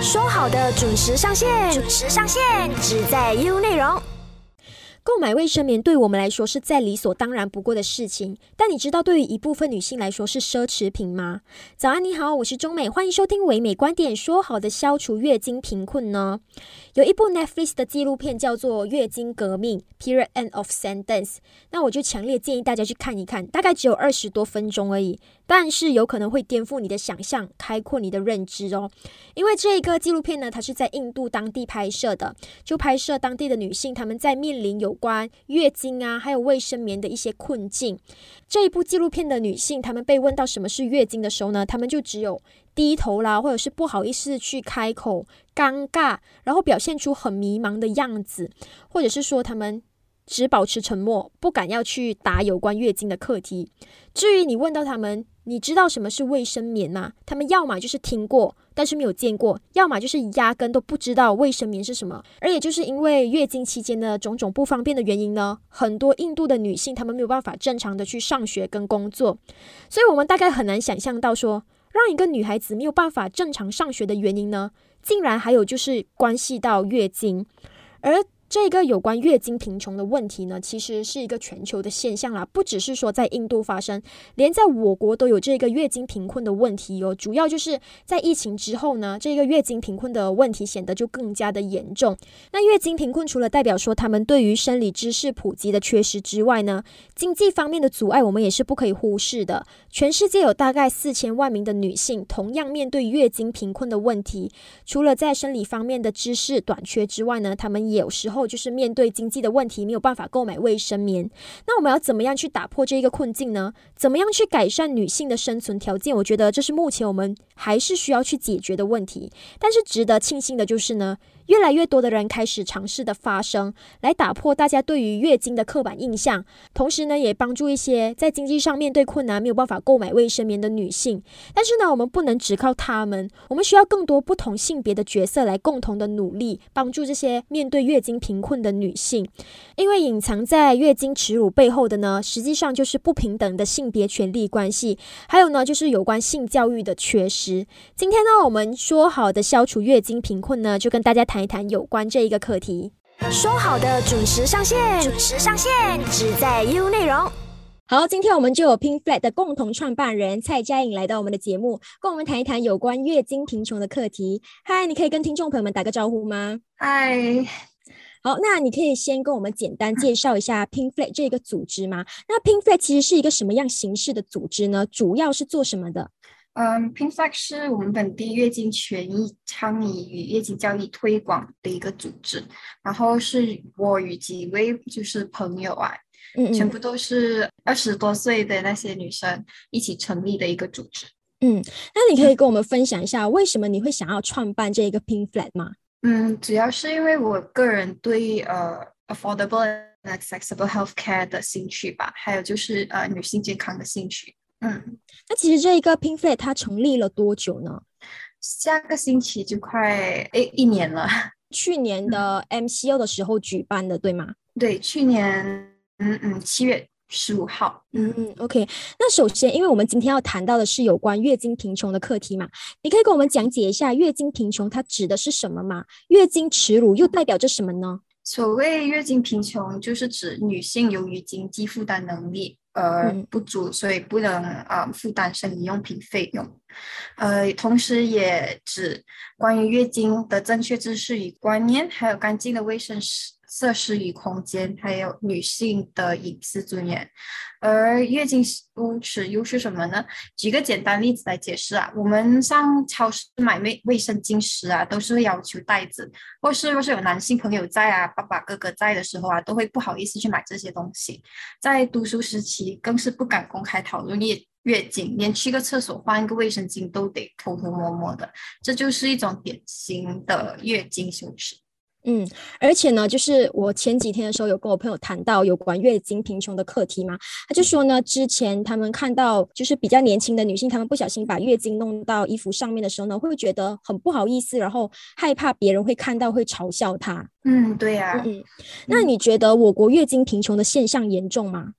说好的准时上线，准时上线，只在 U 内容。购买卫生棉对我们来说是再理所当然不过的事情，但你知道对于一部分女性来说是奢侈品吗？早安，你好，我是中美，欢迎收听唯美观点。说好的消除月经贫困呢？有一部 Netflix 的纪录片叫做《月经革命》（Period End of Sentence），那我就强烈建议大家去看一看，大概只有二十多分钟而已。但是有可能会颠覆你的想象，开阔你的认知哦。因为这一个纪录片呢，它是在印度当地拍摄的，就拍摄当地的女性她们在面临有关月经啊，还有卫生棉的一些困境。这一部纪录片的女性，她们被问到什么是月经的时候呢，她们就只有低头啦，或者是不好意思去开口，尴尬，然后表现出很迷茫的样子，或者是说她们。只保持沉默，不敢要去答有关月经的课题。至于你问到他们，你知道什么是卫生棉吗？他们要么就是听过，但是没有见过；要么就是压根都不知道卫生棉是什么。而也就是因为月经期间的种种不方便的原因呢，很多印度的女性她们没有办法正常的去上学跟工作。所以，我们大概很难想象到说，让一个女孩子没有办法正常上学的原因呢，竟然还有就是关系到月经，而。这个有关月经贫穷的问题呢，其实是一个全球的现象啦，不只是说在印度发生，连在我国都有这个月经贫困的问题哦。主要就是在疫情之后呢，这个月经贫困的问题显得就更加的严重。那月经贫困除了代表说他们对于生理知识普及的缺失之外呢，经济方面的阻碍我们也是不可以忽视的。全世界有大概四千万名的女性同样面对月经贫困的问题，除了在生理方面的知识短缺之外呢，他们有时候。就是面对经济的问题，没有办法购买卫生棉。那我们要怎么样去打破这一个困境呢？怎么样去改善女性的生存条件？我觉得这是目前我们还是需要去解决的问题。但是值得庆幸的就是呢。越来越多的人开始尝试的发声，来打破大家对于月经的刻板印象，同时呢，也帮助一些在经济上面对困难没有办法购买卫生棉的女性。但是呢，我们不能只靠他们，我们需要更多不同性别的角色来共同的努力，帮助这些面对月经贫困的女性。因为隐藏在月经耻辱背后的呢，实际上就是不平等的性别权利关系，还有呢，就是有关性教育的缺失。今天呢，我们说好的消除月经贫困呢，就跟大家谈。谈一谈有关这一个课题。说好的准时上线，准时上线，只在 U 内容。好，今天我们就有 Pink Flat 的共同创办人蔡佳颖来到我们的节目，跟我们谈一谈有关月经贫穷的课题。嗨，你可以跟听众朋友们打个招呼吗？嗨，好，那你可以先跟我们简单介绍一下 Pink Flat 这个组织吗？那 Pink Flat 其实是一个什么样形式的组织呢？主要是做什么的？嗯，Pink Flag 是我们本地月经权益倡议与月经教育推广的一个组织，然后是我与几位就是朋友啊，嗯全部都是二十多岁的那些女生一起成立的一个组织。嗯，那你可以跟我们分享一下，为什么你会想要创办这一个 Pink Flag 吗？嗯，主要是因为我个人对呃 affordable and accessible healthcare 的兴趣吧，还有就是呃女性健康的兴趣。嗯，那其实这一个 Pink Flag 它成立了多久呢？下个星期就快诶一年了。去年的 MCO 的时候举办的，对吗？对，去年嗯嗯七月十五号。嗯嗯，OK。那首先，因为我们今天要谈到的是有关月经贫穷的课题嘛，你可以跟我们讲解一下月经贫穷它指的是什么吗？月经耻辱又代表着什么呢？所谓月经贫穷，就是指女性由于经济负担能力。呃，不足，所以不能啊负担生理用品费用。呃，同时也指关于月经的正确知识与观念，还有干净的卫生设施与空间，还有女性的隐私尊严。而月经羞耻又是什么呢？举个简单例子来解释啊，我们上超市买卫卫生巾时啊，都是会要求袋子，或是若是有男性朋友在啊，爸爸哥哥在的时候啊，都会不好意思去买这些东西。在读书时期，更是不敢公开讨论月月经，连去个厕所换一个卫生巾都得偷偷摸摸的，这就是一种典型的月经羞耻。嗯，而且呢，就是我前几天的时候有跟我朋友谈到有关月经贫穷的课题嘛，他就说呢，之前他们看到就是比较年轻的女性，她们不小心把月经弄到衣服上面的时候呢，会觉得很不好意思，然后害怕别人会看到会嘲笑她。嗯，对呀。嗯，那你觉得我国月经贫穷的现象严重吗？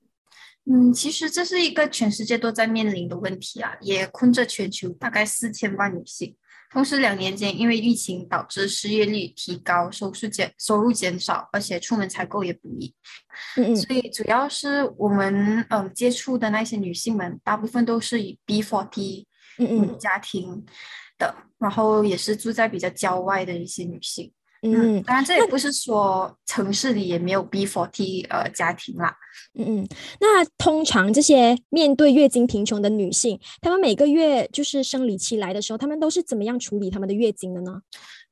嗯，其实这是一个全世界都在面临的问题啊，也困着全球大概四千万女性。同时两年间因为疫情导致失业率提高，收入减收入减少，而且出门采购也不易。嗯嗯，所以主要是我们嗯接触的那些女性们，大部分都是以 B forty 嗯嗯家庭的，然后也是住在比较郊外的一些女性。嗯，当然这也不是说城市里也没有 B forty 呃家庭啦。嗯嗯，那通常这些面对月经贫穷的女性，她们每个月就是生理期来的时候，她们都是怎么样处理她们的月经的呢？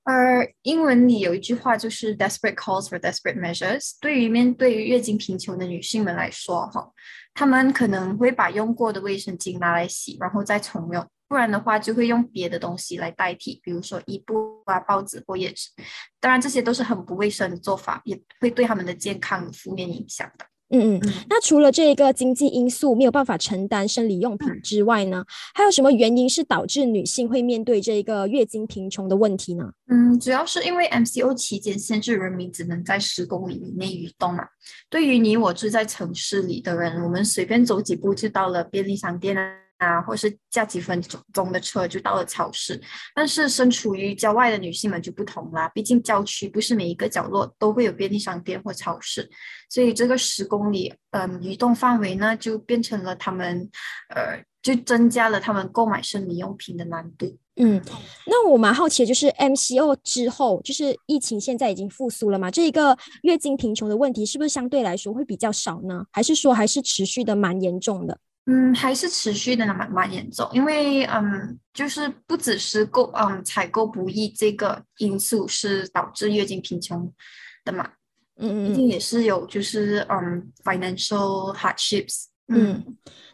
呃英文里有一句话就是 “desperate calls for desperate measures”。对于面对于月经贫穷的女性们来说，哈，她们可能会把用过的卫生巾拿来洗，然后再重用。不然的话，就会用别的东西来代替，比如说衣布啊、报纸或叶子。当然，这些都是很不卫生的做法，也会对他们的健康有负面影响的。嗯嗯，那除了这个经济因素没有办法承担生理用品之外呢，还有什么原因是导致女性会面对这个月经贫穷的问题呢？嗯，主要是因为 MCO 期间限制人民只能在十公里以内移动嘛。对于你我住在城市里的人，我们随便走几步就到了便利商店啊。啊，或是驾几分钟钟的车就到了超市，但是身处于郊外的女性们就不同啦。毕竟郊区不是每一个角落都会有便利商店或超市，所以这个十公里，嗯，移动范围呢就变成了他们，呃，就增加了他们购买生理用品的难度。嗯，那我蛮好奇的就是 MCO 之后，就是疫情现在已经复苏了嘛？这一个月经贫穷的问题是不是相对来说会比较少呢？还是说还是持续的蛮严重的？嗯，还是持续的蛮蛮严重，因为嗯，就是不只是购嗯采购不易这个因素是导致月经贫穷的嘛，嗯嗯，一定也是有就是嗯 financial hardships，嗯，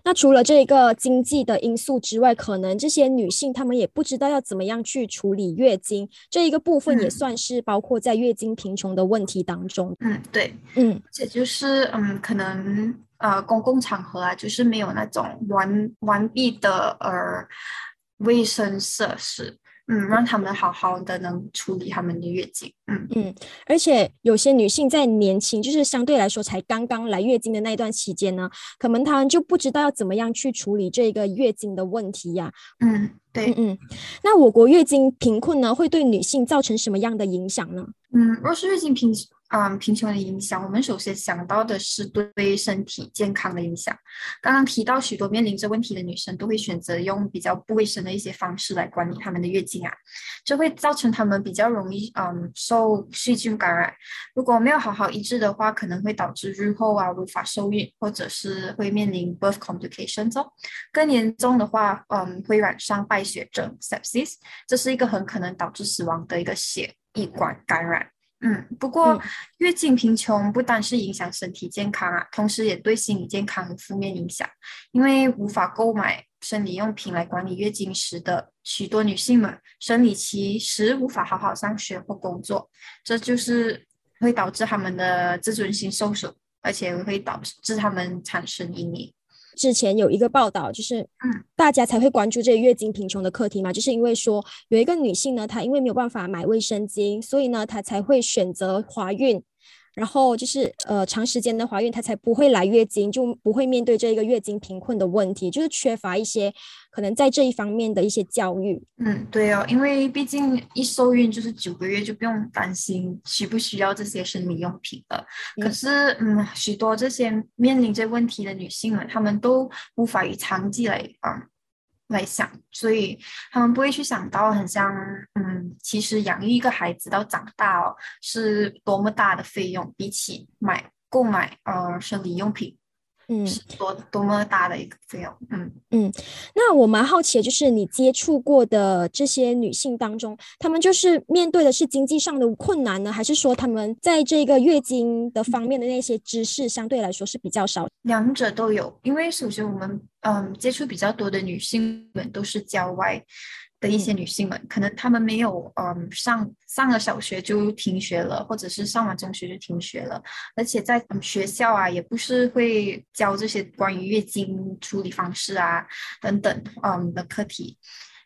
那除了这个经济的因素之外，可能这些女性她们也不知道要怎么样去处理月经这一个部分，也算是包括在月经贫穷的问题当中。嗯，对，嗯，这就是嗯可能。呃，公共场合啊，就是没有那种完完毕的呃卫生设施，嗯，让他们好好的能处理他们的月经，嗯嗯，而且有些女性在年轻，就是相对来说才刚刚来月经的那一段期间呢，可能她们就不知道要怎么样去处理这个月经的问题呀，嗯，对，嗯嗯，那我国月经贫困呢，会对女性造成什么样的影响呢？嗯，若是月经贫。嗯，贫穷的影响，我们首先想到的是对身体健康的影响。刚刚提到许多面临着问题的女生都会选择用比较不卫生的一些方式来管理她们的月经啊，这会造成她们比较容易嗯受细菌感染。如果没有好好医治的话，可能会导致日后啊无法受孕，或者是会面临 birth complications 哦。更严重的话，嗯会染上败血症 sepsis，这是一个很可能导致死亡的一个血液管感染。嗯，不过月经贫穷不单是影响身体健康啊，同时也对心理健康有负面影响。因为无法购买生理用品来管理月经时的许多女性们，生理期时无法好好上学或工作，这就是会导致她们的自尊心受损，而且会导致她们产生阴影。之前有一个报道，就是嗯，大家才会关注这个月经贫穷的课题嘛，就是因为说有一个女性呢，她因为没有办法买卫生巾，所以呢，她才会选择怀孕。然后就是呃长时间的怀孕，她才不会来月经，就不会面对这个月经贫困的问题，就是缺乏一些可能在这一方面的一些教育。嗯，对哦，因为毕竟一受孕就是九个月，就不用担心需不需要这些生理用品了。可是，嗯，许多这些面临这问题的女性们，她们都无法以长期来啊。来想，所以他们不会去想到，很像，嗯，其实养育一个孩子到长大哦，是多么大的费用，比起买购买呃生理用品。嗯，多多么大的一个费用，嗯嗯，那我蛮好奇的，就是你接触过的这些女性当中，她们就是面对的是经济上的困难呢，还是说她们在这个月经的方面的那些知识相对来说是比较少？两者都有，因为首先我们嗯接触比较多的女性们都是郊外。的一些女性们，可能她们没有嗯上上了小学就停学了，或者是上完中学就停学了，而且在学校啊，也不是会教这些关于月经处理方式啊等等嗯的课题，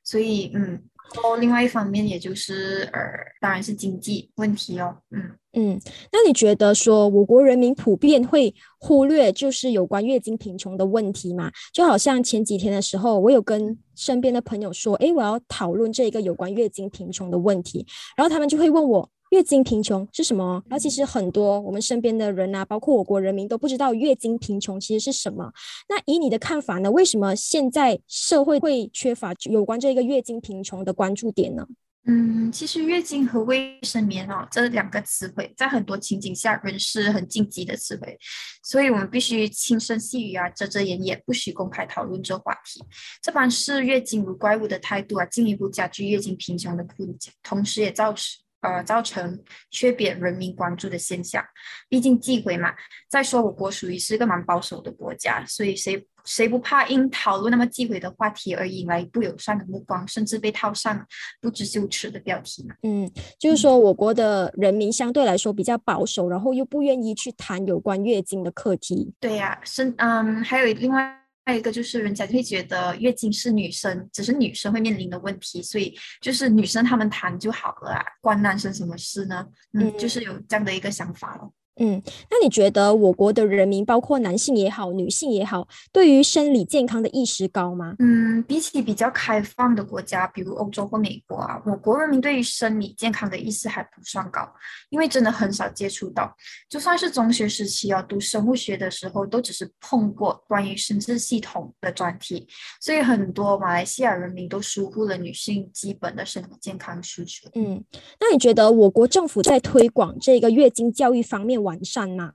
所以嗯，然后另外一方面也就是呃，当然是经济问题哦，嗯。嗯，那你觉得说我国人民普遍会忽略就是有关月经贫穷的问题吗？就好像前几天的时候，我有跟身边的朋友说，诶，我要讨论这一个有关月经贫穷的问题，然后他们就会问我月经贫穷是什么？然后其实很多我们身边的人啊，包括我国人民都不知道月经贫穷其实是什么。那以你的看法呢？为什么现在社会会缺乏有关这个月经贫穷的关注点呢？嗯，其实月经和卫生棉哦这两个词汇，在很多情景下仍是很禁忌的词汇，所以我们必须轻声细语啊，遮遮掩掩，不许公开讨论这话题。这般视月经如怪物的态度啊，进一步加剧月经贫穷的困境，同时也造成。呃，造成缺扁人民关注的现象。毕竟忌讳嘛。再说，我国属于是个蛮保守的国家，所以谁谁不怕因讨论那么忌讳的话题而引来不友善的目光，甚至被套上不知羞耻的标题嘛？嗯，就是说我国的人民相对来说比较保守，然后又不愿意去谈有关月经的课题。对呀，是嗯，还有另外。还有一个就是，人家会觉得月经是女生，只是女生会面临的问题，所以就是女生他们谈就好了啊，关男生什么事呢？嗯，就是有这样的一个想法了。嗯，那你觉得我国的人民，包括男性也好，女性也好，对于生理健康的意识高吗？嗯，比起比较开放的国家，比如欧洲或美国啊，我国人民对于生理健康的意识还不算高，因为真的很少接触到。就算是中学时期啊，读生物学的时候，都只是碰过关于生殖系统的专题，所以很多马来西亚人民都疏忽了女性基本的生理健康需求。嗯，那你觉得我国政府在推广这个月经教育方面？完善吗？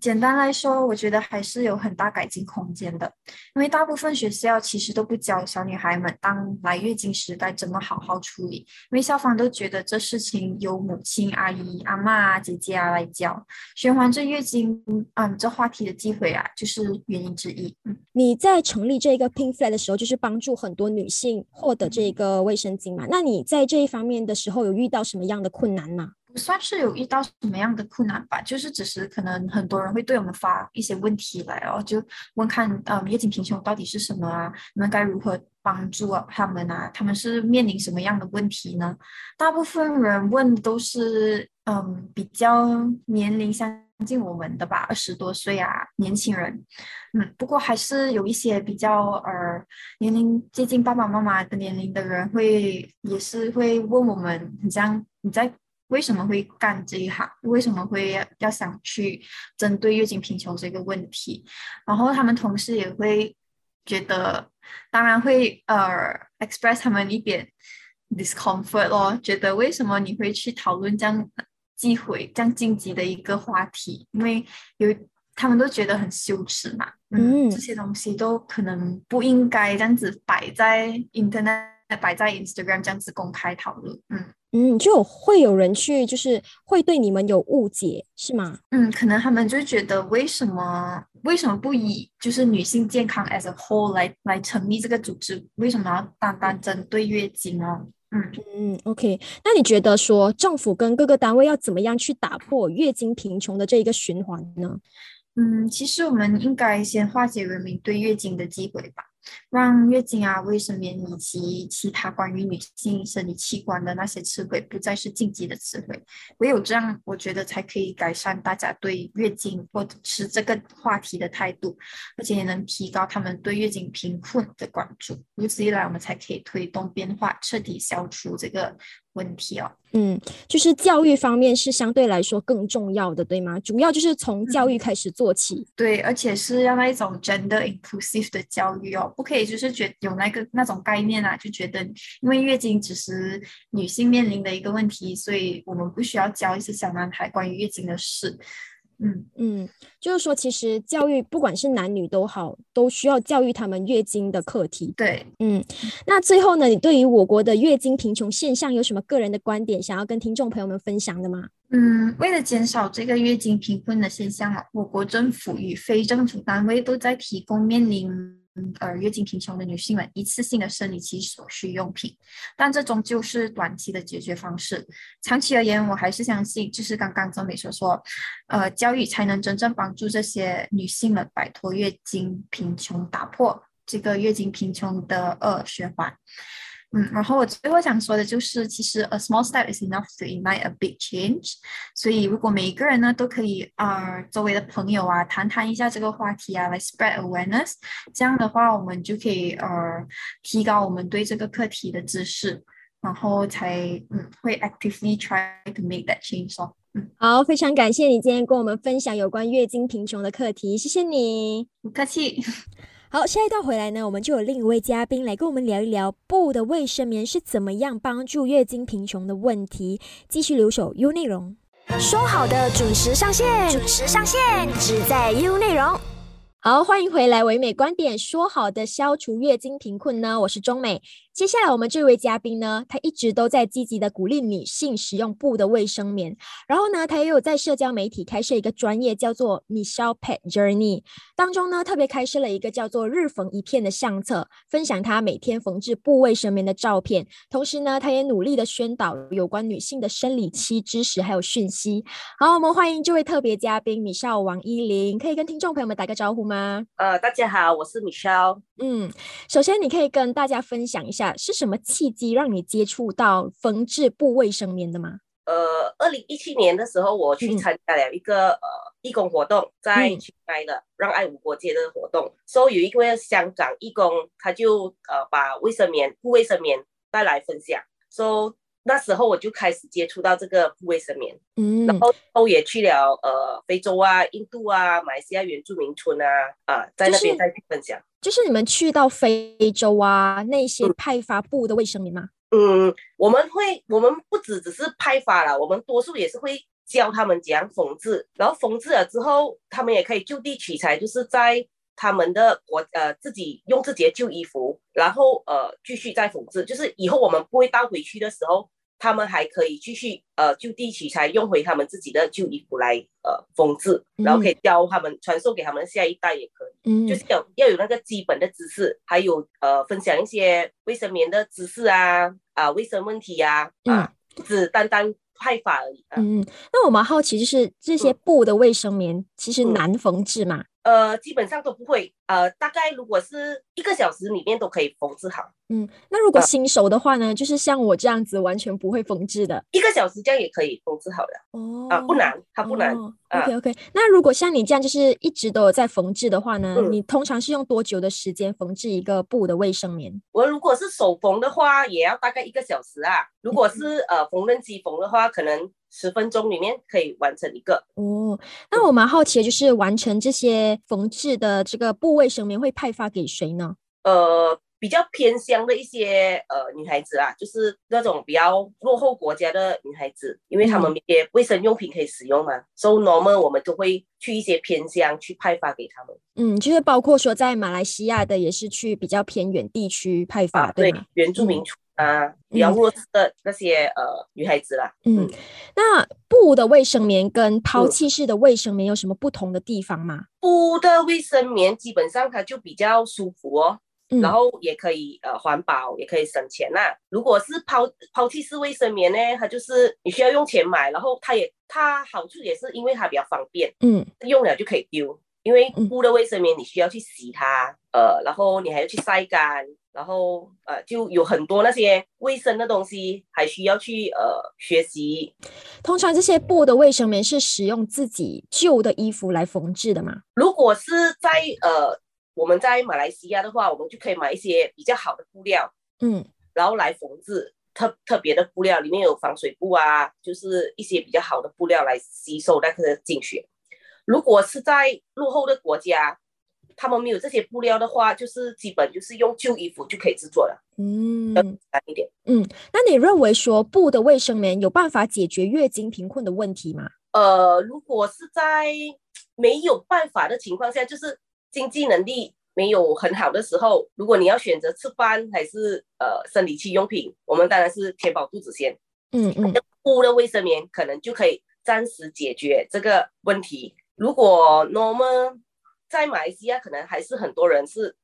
简单来说，我觉得还是有很大改进空间的。因为大部分学校其实都不教小女孩们当来月经时该怎么好好处理，因为校方都觉得这事情由母亲、阿姨、阿妈啊、姐姐啊来教。循环这月经，嗯，这话题的机会啊，就是原因之一。嗯，你在成立这个 Pink Flag 的时候，就是帮助很多女性获得这个卫生巾嘛？那你在这一方面的时候，有遇到什么样的困难吗？算是有遇到什么样的困难吧，就是只是可能很多人会对我们发一些问题来哦，就问看，嗯，月经贫穷到底是什么啊？你们该如何帮助他们啊？他们是面临什么样的问题呢？大部分人问都是，嗯，比较年龄相近我们的吧，二十多岁啊，年轻人，嗯，不过还是有一些比较呃年龄接近爸爸妈妈的年龄的人会，也是会问我们，你这样你在。为什么会干这一行？为什么会要想去针对月经贫穷这个问题？然后他们同事也会觉得，当然会呃 express 他们一点 discomfort 咯，觉得为什么你会去讨论这样忌讳、这样禁忌的一个话题？因为有他们都觉得很羞耻嘛，嗯，这些东西都可能不应该这样子摆在 internet、摆在 Instagram 这样子公开讨论，嗯。嗯，就会有人去，就是会对你们有误解，是吗？嗯，可能他们就觉得为什么为什么不以就是女性健康 as a whole 来来成立这个组织？为什么要单单针对月经呢？嗯嗯，OK，那你觉得说政府跟各个单位要怎么样去打破月经贫穷的这一个循环呢？嗯，其实我们应该先化解人民对月经的忌讳吧。让月经啊、卫生棉以及其他关于女性生理器官的那些词汇不再是禁忌的词汇，唯有这样，我觉得才可以改善大家对月经或者是这个话题的态度，而且也能提高他们对月经贫困的关注。如此一来，我们才可以推动变化，彻底消除这个。问题哦，嗯，就是教育方面是相对来说更重要的，对吗？主要就是从教育开始做起，对，而且是要那一种 gender inclusive 的教育哦，不可以就是觉有那个那种概念啊，就觉得因为月经只是女性面临的一个问题，所以我们不需要教一些小男孩关于月经的事。嗯嗯，就是说，其实教育不管是男女都好，都需要教育他们月经的课题。对，嗯，那最后呢，你对于我国的月经贫穷现象有什么个人的观点，想要跟听众朋友们分享的吗？嗯，为了减少这个月经贫困的现象啊，我国政府与非政府单位都在提供面临。嗯呃，月经贫穷的女性们一次性的生理期所需用品，但这终究是短期的解决方式。长期而言，我还是相信，就是刚刚曾美所说，呃，教育才能真正帮助这些女性们摆脱月经贫穷，打破这个月经贫穷的恶循环。嗯，然后我最后想说的就是，其实 a small step is enough to ignite a big change。所以如果每一个人呢都可以啊，周围的朋友啊，谈谈一下这个话题啊，来 spread awareness，这样的话，我们就可以呃提高我们对这个课题的知识，然后才嗯会 actively try to make that change 哦。嗯，好，非常感谢你今天跟我们分享有关月经贫穷的课题，谢谢你，不客气。好，下一段回来呢，我们就有另一位嘉宾来跟我们聊一聊布的卫生棉是怎么样帮助月经贫穷的问题。继续留守 U 内容，说好的准时上线，准时上线，只在 U 内容。好，欢迎回来，唯美观点，说好的消除月经贫困呢？我是中美。接下来我们这位嘉宾呢，他一直都在积极的鼓励女性使用布的卫生棉，然后呢，他也有在社交媒体开设一个专业叫做 Michelle Pet Journey 当中呢，特别开设了一个叫做日缝一片的相册，分享他每天缝制布卫生棉的照片，同时呢，他也努力的宣导有关女性的生理期知识还有讯息。好，我们欢迎这位特别嘉宾 Michelle 王依林，可以跟听众朋友们打个招呼吗？呃，大家好，我是 Michelle。嗯，首先你可以跟大家分享一下。是什么契机让你接触到缝制布卫生棉的吗？呃，二零一七年的时候，我去参加了一个呃义工活动，在去开的让爱无国界的活动。所以有一位香港义工，他就呃把卫生棉布卫生棉带来分享。所以那时候我就开始接触到这个布卫生棉，嗯，然后后也去了呃非洲啊、印度啊、马来西亚原住民村啊啊，在那边再去分享。就是你们去到非洲啊，那些派发布的卫生棉吗？嗯，我们会，我们不只只是派发了，我们多数也是会教他们怎样缝制，然后缝制了之后，他们也可以就地取材，就是在他们的国呃自己用自己的旧衣服，然后呃继续再缝制，就是以后我们不会带回去的时候。他们还可以继续呃就地取材，用回他们自己的旧衣服来呃缝制，然后可以教他们传授给他们下一代也可以，嗯，就是要要有那个基本的知识，还有呃分享一些卫生棉的知识啊啊卫生问题呀啊，不只单单派发而已。嗯，那我们好奇，就是这些布的卫生棉其实难缝制嘛？呃，基本上都不会。呃，大概如果是一个小时里面都可以缝制好。嗯，那如果新手的话呢，就是像我这样子完全不会缝制的，一个小时这样也可以缝制好的。哦，啊，不难，它不难。OK OK。那如果像你这样就是一直都有在缝制的话呢，你通常是用多久的时间缝制一个布的卫生棉？我如果是手缝的话，也要大概一个小时啊。如果是呃缝纫机缝的话，可能十分钟里面可以完成一个。哦，那我蛮好奇的就是完成这些缝制的这个部位生棉会派发给谁呢？呃，比较偏乡的一些呃女孩子啊，就是那种比较落后国家的女孩子，因为他们一些卫生用品可以使用嘛，所以 normal 我们都会去一些偏乡去派发给他们。嗯，就是包括说在马来西亚的，也是去比较偏远地区派发，对原住民族。啊，比较弱势的那些呃女孩子啦。嗯，那布的卫生棉跟抛弃式的卫生棉有什么不同的地方吗？布的卫生棉基本上它就比较舒服哦，然后也可以呃环保，也可以省钱呐。如果是抛抛弃式卫生棉呢，它就是你需要用钱买，然后它也它好处也是因为它比较方便，嗯，用了就可以丢。因为布的卫生棉你需要去洗它，呃，然后你还要去晒干。然后呃，就有很多那些卫生的东西，还需要去呃学习。通常这些布的卫生棉是使用自己旧的衣服来缝制的吗？如果是在呃我们在马来西亚的话，我们就可以买一些比较好的布料，嗯，然后来缝制特特别的布料，里面有防水布啊，就是一些比较好的布料来吸收那个精血。如果是在落后的国家。他们没有这些布料的话，就是基本就是用旧衣服就可以制作了。嗯，简单一点。嗯，那你认为说布的卫生棉有办法解决月经贫困的问题吗？呃，如果是在没有办法的情况下，就是经济能力没有很好的时候，如果你要选择吃饭还是呃生理期用品，我们当然是填饱肚子先。嗯嗯，布的卫生棉可能就可以暂时解决这个问题。如果 normal 在马来西亚，可能还是很多人是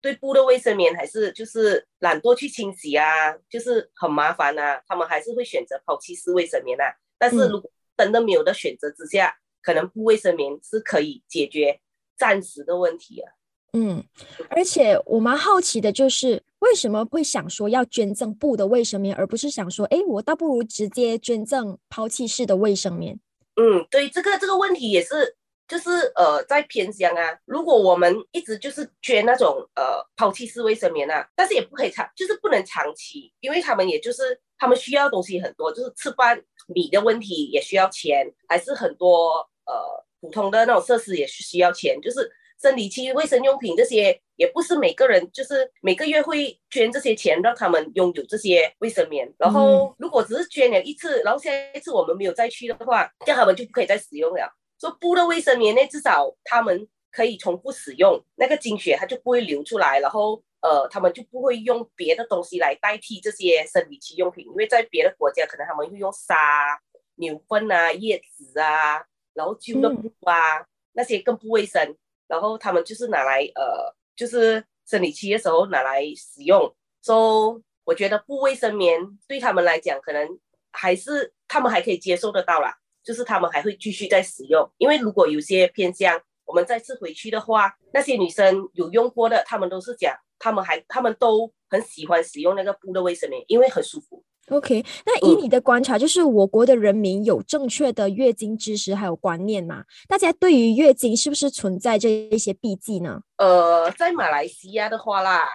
对布的卫生棉还是就是懒惰去清洗啊，就是很麻烦啊，他们还是会选择抛弃式卫生棉啊。但是如果真的没有的选择之下，可能布卫生棉是可以解决暂时的问题啊。嗯，而且我蛮好奇的就是，为什么会想说要捐赠布的卫生棉，而不是想说，哎，我倒不如直接捐赠抛弃式的卫生棉？嗯，对，这个这个问题也是，就是呃，在偏乡啊，如果我们一直就是捐那种呃抛弃式卫生棉啊，但是也不可以长，就是不能长期，因为他们也就是他们需要东西很多，就是吃饭米的问题也需要钱，还是很多呃普通的那种设施也需要钱，就是。生理期卫生用品这些也不是每个人就是每个月会捐这些钱让他们拥有这些卫生棉。然后如果只是捐了一次，然后下一次我们没有再去的话，这样他们就不可以再使用了。说布的卫生棉呢，至少他们可以重复使用，那个经血它就不会流出来，然后呃，他们就不会用别的东西来代替这些生理期用品，因为在别的国家可能他们会用纱、牛粪啊、叶子啊，然后旧的布啊那些更不卫生。然后他们就是拿来呃，就是生理期的时候拿来使用。so 我觉得不卫生棉对他们来讲，可能还是他们还可以接受得到啦，就是他们还会继续在使用。因为如果有些偏向，我们再次回去的话，那些女生有用过的，他们都是讲，他们还他们都很喜欢使用那个布的卫生棉，因为很舒服。OK，那以你的观察，就是我国的人民有正确的月经知识还有观念吗？大家对于月经是不是存在这一些避忌呢？呃，在马来西亚的话啦，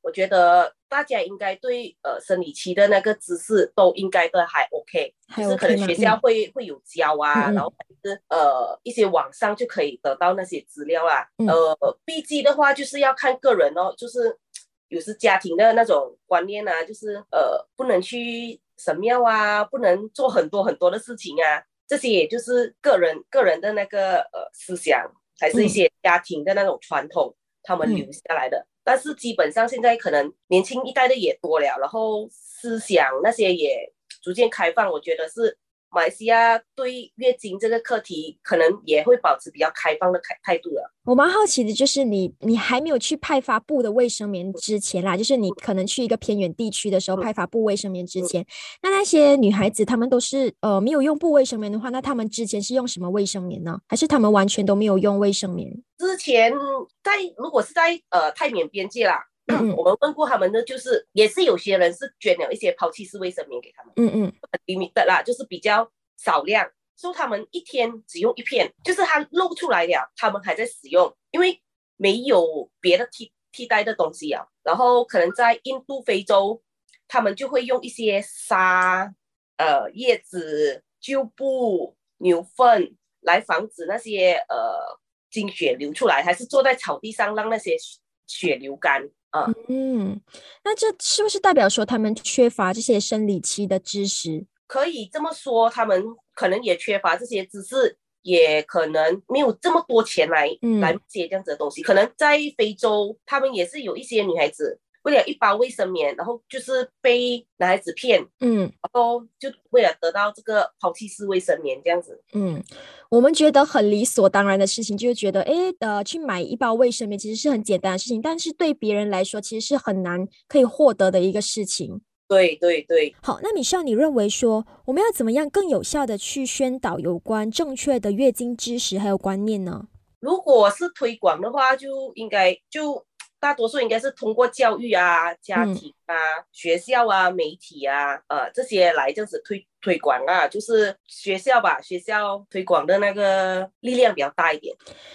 我觉得大家应该对呃生理期的那个知识都应该都还 OK，就是可能学校会会有教啊，然后是呃一些网上就可以得到那些资料啊。呃，避忌的话就是要看个人哦，就是。有时家庭的那种观念啊，就是呃，不能去神庙啊，不能做很多很多的事情啊，这些也就是个人个人的那个呃思想，还是一些家庭的那种传统，他们留下来的。但是基本上现在可能年轻一代的也多了，然后思想那些也逐渐开放，我觉得是。马来西亚对月经这个课题，可能也会保持比较开放的态态度了。我蛮好奇的，就是你你还没有去派发布的卫生棉之前啦，就是你可能去一个偏远地区的时候派发布卫生棉之前，那那些女孩子她们都是呃没有用布卫生棉的话，那她们之前是用什么卫生棉呢？还是她们完全都没有用卫生棉？之前在如果是在呃泰缅边界啦。我们问过他们呢，就是也是有些人是捐了一些抛弃式卫生棉给他们，嗯嗯，很 limit 啦，就是比较少量，说他们一天只用一片，就是它露出来了，他们还在使用，因为没有别的替替代的东西啊。然后可能在印度、非洲，他们就会用一些沙、呃叶子、旧布、牛粪来防止那些呃经血流出来，还是坐在草地上让那些血流干。嗯，那这是不是代表说他们缺乏这些生理期的知识？可以这么说，他们可能也缺乏这些知识，也可能没有这么多钱来来接这样子的东西。可能在非洲，他们也是有一些女孩子。为了一包卫生棉，然后就是被男孩子骗，嗯，然后就为了得到这个抛弃式卫生棉这样子，嗯，我们觉得很理所当然的事情，就是觉得，哎，呃，去买一包卫生棉其实是很简单的事情，但是对别人来说，其实是很难可以获得的一个事情。对对对。好，那米少，你认为说我们要怎么样更有效的去宣导有关正确的月经知识还有观念呢？如果是推广的话，就应该就。大多数应该是通过教育啊、家庭啊、学校啊、媒体啊，呃，这些来这样子推推广啊，就是学校吧，学校推广的那个力量比较大一点。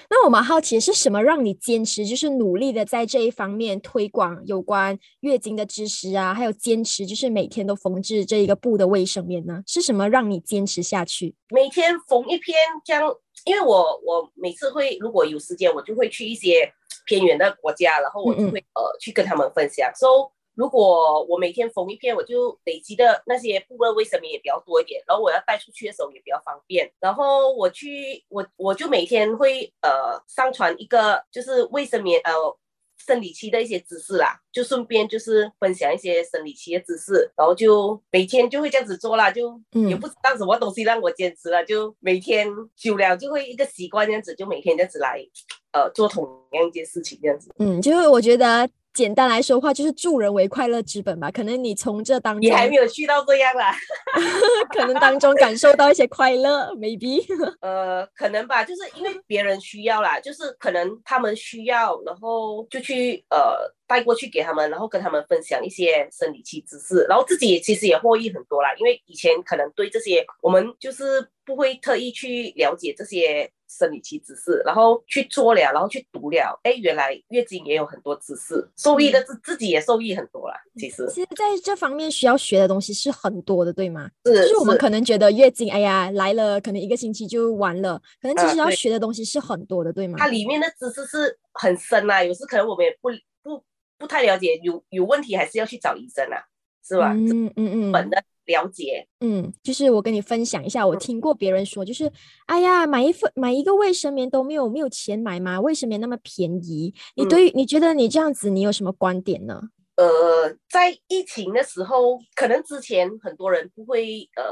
那我蛮好奇是什么让你坚持，就是努力的在这一方面推广有关月经的知识啊，还有坚持就是每天都缝制这一个布的卫生棉呢？是什么让你坚持下去？每天缝一篇，这样，因为我我每次会如果有时间，我就会去一些。偏远的国家，然后我就会呃去跟他们分享。说如果我每天缝一片，我就累积的那些部分卫生棉也比较多一点，然后我要带出去的时候也比较方便。然后我去我我就每天会呃上传一个就是卫生棉呃生理期的一些知识啦，就顺便就是分享一些生理期的知识，然后就每天就会这样子做啦，就也不知道什么东西让我坚持了，就每天久了就会一个习惯这样子，就每天这样子来。呃，做同样一件事情这样子，嗯，就是我觉得简单来说的话，就是助人为快乐之本吧。可能你从这当中，你还没有去到这样啦，可能当中感受到一些快乐，maybe。呃，可能吧，就是因为别人需要啦，就是可能他们需要，然后就去呃带过去给他们，然后跟他们分享一些生理期知识，然后自己其实也获益很多啦。因为以前可能对这些我们就是不会特意去了解这些。生理期知识，然后去做了，然后去读了，哎，原来月经也有很多知识，受益的自自己也受益很多啦。其实，其实在这方面需要学的东西是很多的，对吗？是，就是我们可能觉得月经，哎呀，来了，可能一个星期就完了，可能其实要学的东西是很多的，对吗？它里面的知识是很深啊，有时可能我们也不不不太了解，有有问题还是要去找医生啊，是吧？嗯嗯嗯，本的。了解，嗯，就是我跟你分享一下，我听过别人说，就是哎呀，买一份买一个卫生棉都没有没有钱买吗？卫生棉那么便宜，你对于你觉得你这样子，你有什么观点呢？呃，在疫情的时候，可能之前很多人不会呃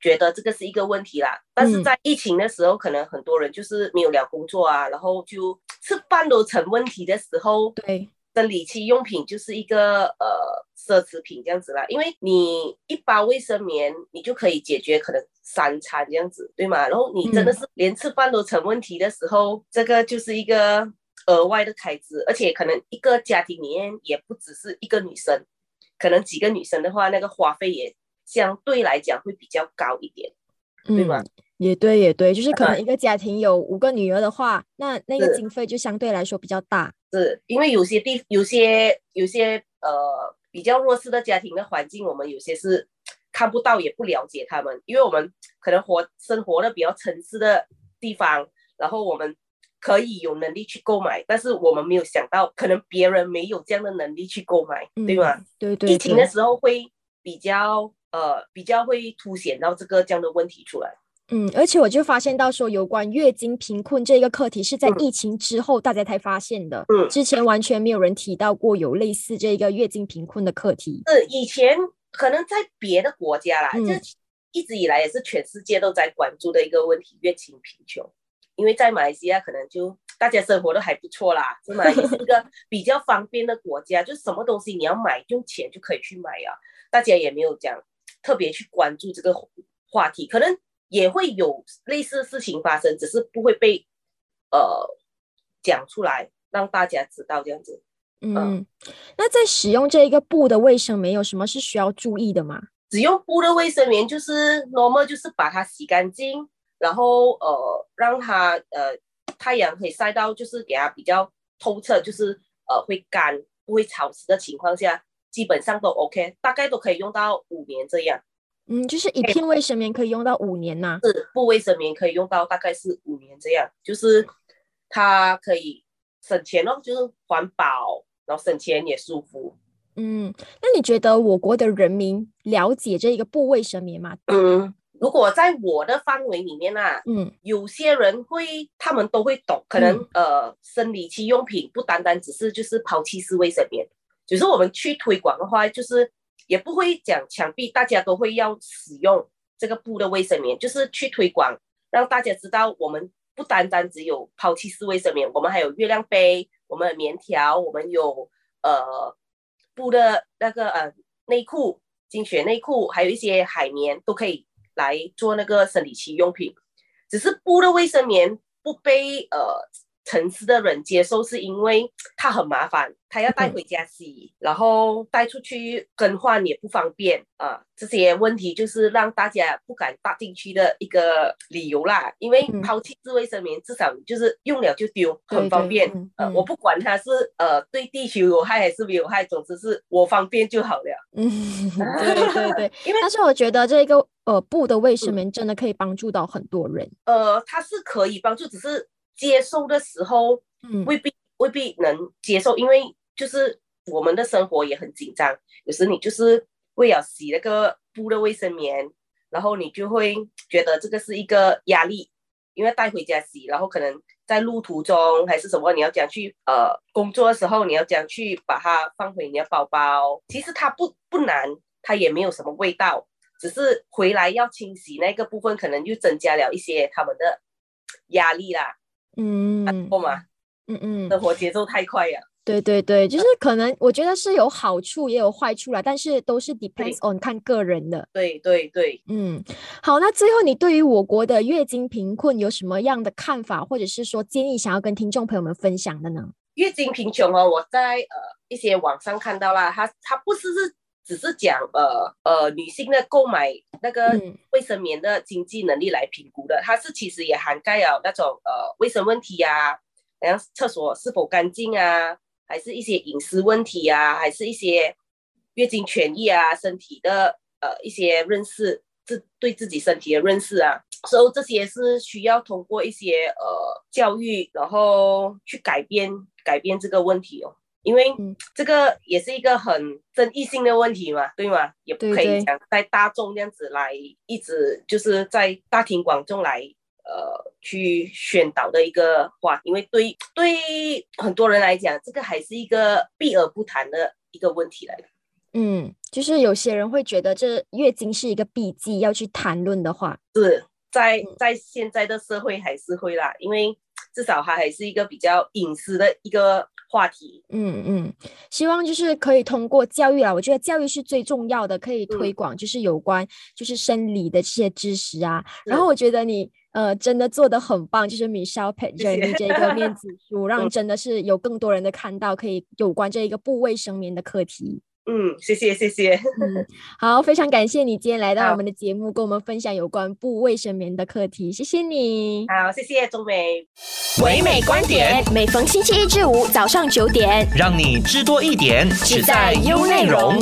觉得这个是一个问题啦，但是在疫情的时候，可能很多人就是没有了工作啊，然后就吃饭都成问题的时候，对。生理期用品就是一个呃奢侈品这样子啦，因为你一包卫生棉，你就可以解决可能三餐这样子，对吗？然后你真的是连吃饭都成问题的时候，这个就是一个额外的开支，而且可能一个家庭里面也不只是一个女生，可能几个女生的话，那个花费也相对来讲会比较高一点，对吗？也对，也对，就是可能一个家庭有五个女儿的话，那那个经费就相对来说比较大。是因为有些地、有些、有些呃比较弱势的家庭的环境，我们有些是看不到也不了解他们，因为我们可能活生活的比较城市的地方，然后我们可以有能力去购买，但是我们没有想到，可能别人没有这样的能力去购买，对吗？对对。疫情的时候会比较呃比较会凸显到这个这样的问题出来。嗯，而且我就发现到说，有关月经贫困这个课题是在疫情之后大家才发现的。嗯，之前完全没有人提到过有类似这个月经贫困的课题。是以前可能在别的国家啦，这一直以来也是全世界都在关注的一个问题——月经贫穷。因为在马来西亚，可能就大家生活都还不错啦，是吗？也是一个 比较方便的国家，就什么东西你要买，用钱就可以去买啊。大家也没有讲特别去关注这个话题，可能。也会有类似事情发生，只是不会被呃讲出来，让大家知道这样子。嗯，那在使用这一个布的卫生棉，有什么是需要注意的吗？使用布的卫生棉就是 normal，就是把它洗干净，然后呃让它呃太阳可以晒到，就是给它比较透彻，就是呃会干不会潮湿的情况下，基本上都 OK，大概都可以用到五年这样。嗯，就是一片卫生棉可以用到五年呐。是，布卫生棉可以用到大概是五年这样，就是它可以省钱哦，就是环保，然后省钱也舒服。嗯，那你觉得我国的人民了解这一个布卫生棉吗？嗯，如果在我的范围里面啊，嗯，有些人会，他们都会懂，可能呃，生理期用品不单单只是就是抛弃式卫生棉，就是我们去推广的话，就是。也不会讲墙壁，大家都会要使用这个布的卫生棉，就是去推广，让大家知道我们不单单只有抛弃式卫生棉，我们还有月亮杯，我们棉条，我们有呃布的那个呃内裤、精选内裤，还有一些海绵都可以来做那个生理期用品，只是布的卫生棉不被呃。城市的人接受是因为它很麻烦，他要带回家洗，然后带出去更换也不方便啊。这些问题就是让大家不敢搭进去的一个理由啦。因为抛弃自卫生棉，至少就是用了就丢，很方便。呃，我不管它是呃对地球有害还是没有害，总之是我方便就好了。嗯，对 对对，因为但是我觉得这个呃布的卫生棉真的可以帮助到很多人。呃，它是可以帮助，只是。接受的时候，嗯，未必未必能接受，因为就是我们的生活也很紧张，有时你就是为了洗那个布的卫生棉，然后你就会觉得这个是一个压力，因为带回家洗，然后可能在路途中还是什么，你要讲去呃工作的时候，你要讲去把它放回你的包包，其实它不不难，它也没有什么味道，只是回来要清洗那个部分，可能就增加了一些他们的压力啦。嗯，够吗？嗯嗯，生活节奏太快呀。对对对，就是可能我觉得是有好处也有坏处啦，但是都是 depends on 看个人的。对对对，嗯，好，那最后你对于我国的月经贫困有什么样的看法，或者是说建议想要跟听众朋友们分享的呢？月经贫穷哦，我在呃一些网上看到了，它它不是是只是讲呃呃女性的购买那个卫生棉的经济能力来评估的，它是其实也涵盖了那种呃卫生问题呀，然后厕所是否干净啊。还是一些隐私问题啊，还是一些月经权益啊，身体的呃一些认识，自对自己身体的认识啊，所以这些是需要通过一些呃教育，然后去改变改变这个问题哦，因为这个也是一个很争议性的问题嘛，对吗？也不可以讲在大众这样子来一直就是在大庭广众来。呃，去宣导的一个话，因为对对很多人来讲，这个还是一个避而不谈的一个问题来的。嗯，就是有些人会觉得这月经是一个避忌，要去谈论的话，是在在现在的社会还是会啦，因为至少它还是一个比较隐私的一个话题。嗯嗯，希望就是可以通过教育啊，我觉得教育是最重要的，可以推广就是有关就是生理的这些知识啊。然后我觉得你。呃，真的做的很棒，就是 Michelle p e t 你这个面 子书，让真的是有更多人的看到，可以有关这一个部位生棉的课题。嗯，谢谢谢谢。嗯，好，非常感谢你今天来到我们的节目，跟我们分享有关部位生棉的课题。谢谢你。好，谢谢钟美。唯美观点，每逢星期一至五早上九点，让你知多一点，只在优内容。